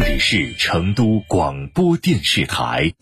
这里是成都广播电视台。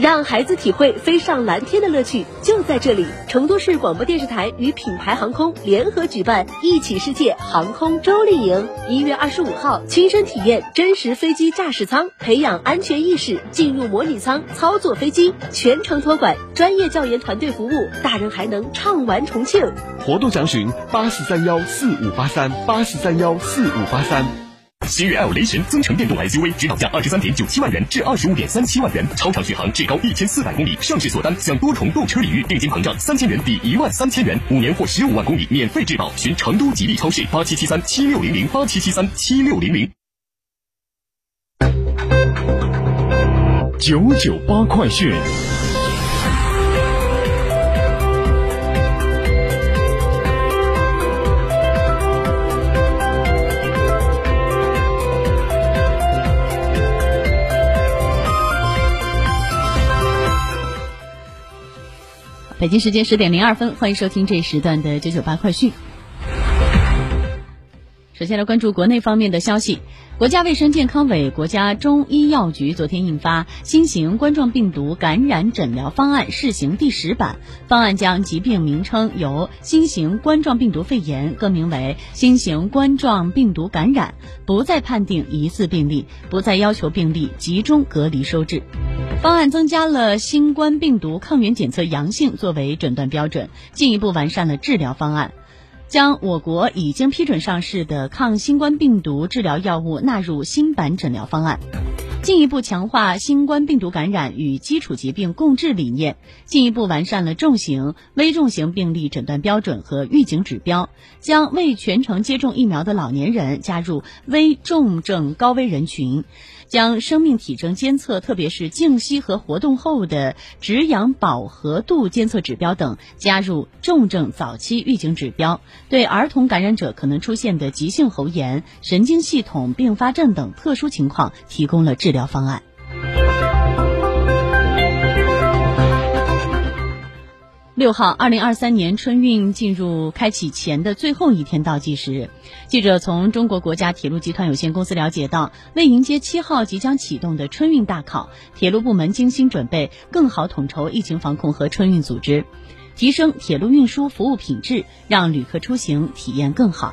让孩子体会飞上蓝天的乐趣，就在这里！成都市广播电视台与品牌航空联合举办“一起世界”航空周丽营，一月二十五号，亲身体验真实飞机驾驶舱，培养安全意识，进入模拟舱操作飞机，全程托管，专业教研团队服务，大人还能畅玩重庆。活动详询八四三幺四五八三八四三幺四五八三。新悦 L 雷神增程电动 SUV 指导价二十三点九七万元至二十五点三七万元，超长续航，至高一千四百公里。上市锁单享多重购车礼遇，定金膨胀三千元抵一万三千元，五年或十五万公里免费质保。寻成都吉利超市八七七三七六零零八七七三七六零零。九九八快讯。北京时间十点零二分，欢迎收听这一时段的九九八快讯。首先来关注国内方面的消息，国家卫生健康委、国家中医药局昨天印发《新型冠状病毒感染诊疗方案（试行）》第十版，方案将疾病名称由新型冠状病毒肺炎更名为新型冠状病毒感染，不再判定疑似病例，不再要求病例集中隔离收治。方案增加了新冠病毒抗原检测阳性作为诊断标准，进一步完善了治疗方案，将我国已经批准上市的抗新冠病毒治疗药物纳入新版诊疗方案。进一步强化新冠病毒感染与基础疾病共治理念，进一步完善了重型、危重型病例诊断标准和预警指标，将未全程接种疫苗的老年人加入危重症高危人群，将生命体征监测，特别是静息和活动后的止氧饱和度监测指标等加入重症早期预警指标，对儿童感染者可能出现的急性喉炎、神经系统并发症等特殊情况提供了。治疗方案。六号，二零二三年春运进入开启前的最后一天倒计时。记者从中国国家铁路集团有限公司了解到，为迎接七号即将启动的春运大考，铁路部门精心准备，更好统筹疫情防控和春运组织，提升铁路运输服务品质，让旅客出行体验更好。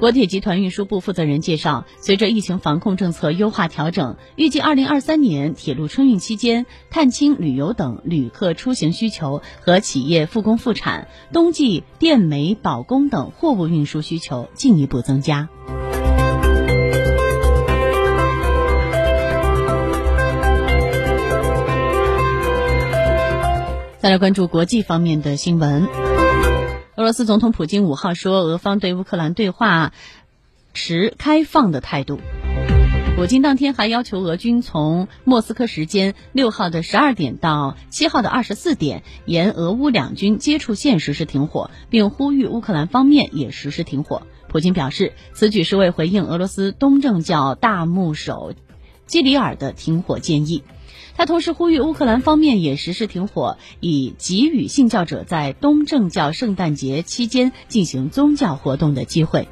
国铁集团运输部负责人介绍，随着疫情防控政策优化调整，预计二零二三年铁路春运期间，探亲、旅游等旅客出行需求和企业复工复产、冬季电煤保供等货物运输需求进一步增加。再来关注国际方面的新闻。俄罗斯总统普京五号说，俄方对乌克兰对话持开放的态度。普京当天还要求俄军从莫斯科时间六号的十二点到七号的二十四点，沿俄乌两军接触线实施停火，并呼吁乌克兰方面也实施停火。普京表示，此举是为回应俄罗斯东正教大牧首基里尔的停火建议。他同时呼吁乌克兰方面也实施停火，以给予信教者在东正教圣诞节期间进行宗教活动的机会。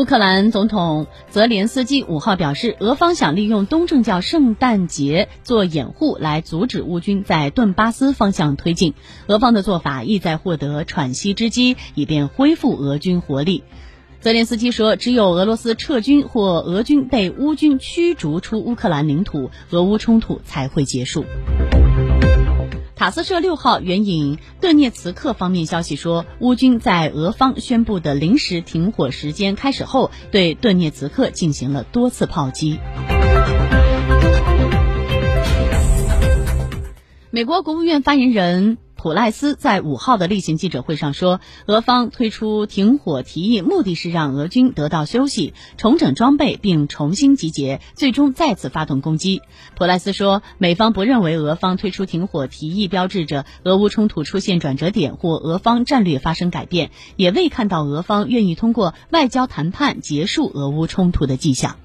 乌克兰总统泽连斯基五号表示，俄方想利用东正教圣诞节做掩护，来阻止乌军在顿巴斯方向推进。俄方的做法意在获得喘息之机，以便恢复俄军活力。泽连斯基说，只有俄罗斯撤军或俄军被乌军驱逐出乌克兰领土，俄乌冲突才会结束。塔斯社六号援引顿涅茨克方面消息说，乌军在俄方宣布的临时停火时间开始后，对顿涅茨克进行了多次炮击。美国国务院发言人普赖斯在五号的例行记者会上说，俄方推出停火提议，目的是让俄军得到休息、重整装备并重新集结，最终再次发动攻击。普赖斯说，美方不认为俄方推出停火提议标志着俄乌冲突出现转折点或俄方战略发生改变，也未看到俄方愿意通过外交谈判结束俄乌冲突的迹象。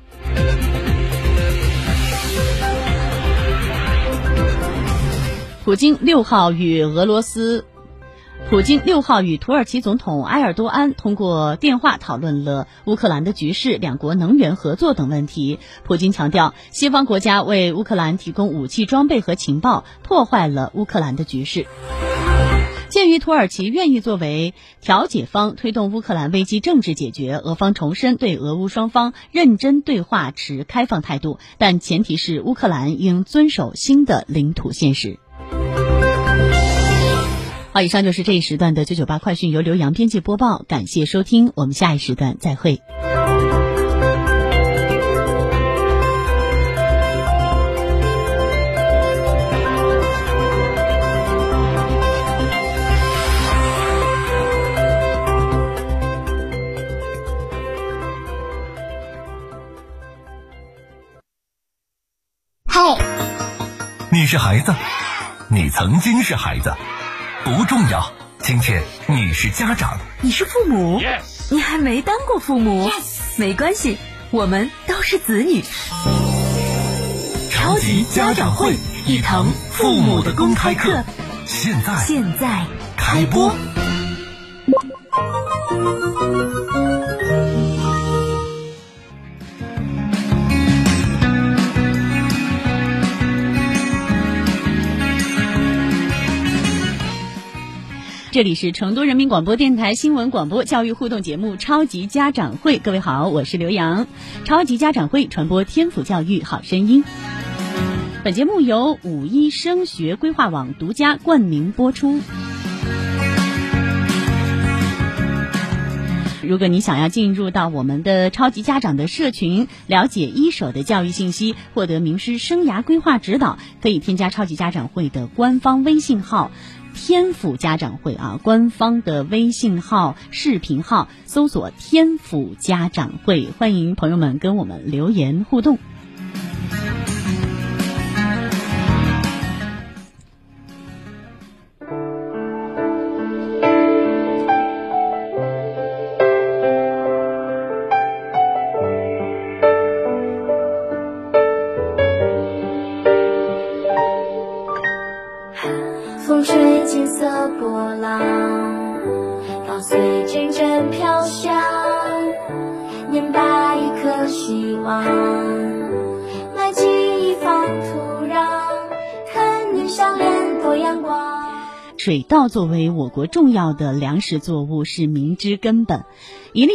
普京六号与俄罗斯，普京六号与土耳其总统埃尔多安通过电话讨论了乌克兰的局势、两国能源合作等问题。普京强调，西方国家为乌克兰提供武器装备和情报，破坏了乌克兰的局势。鉴于土耳其愿意作为调解方推动乌克兰危机政治解决，俄方重申对俄乌双方认真对话持开放态度，但前提是乌克兰应遵守新的领土现实。好，以上就是这一时段的九九八快讯，由刘洋编辑播报，感谢收听，我们下一时段再会。嗨，你是孩子，你曾经是孩子。不重要，今天你是家长，你是父母，你还没当过父母，没关系，我们都是子女。超级家长会，一堂父母的公开课，现在现在开播。这里是成都人民广播电台新闻广播教育互动节目《超级家长会》，各位好，我是刘洋。超级家长会传播天府教育好声音。本节目由五一升学规划网独家冠名播出。如果你想要进入到我们的超级家长的社群，了解一手的教育信息，获得名师生涯规划指导，可以添加超级家长会的官方微信号。天府家长会啊，官方的微信号、视频号，搜索“天府家长会”，欢迎朋友们跟我们留言互动。随阵阵飘香。年把一颗希望，埋进一方土壤，看你笑脸多阳光。水稻作为我国重要的粮食作物，是民之根本，一粒。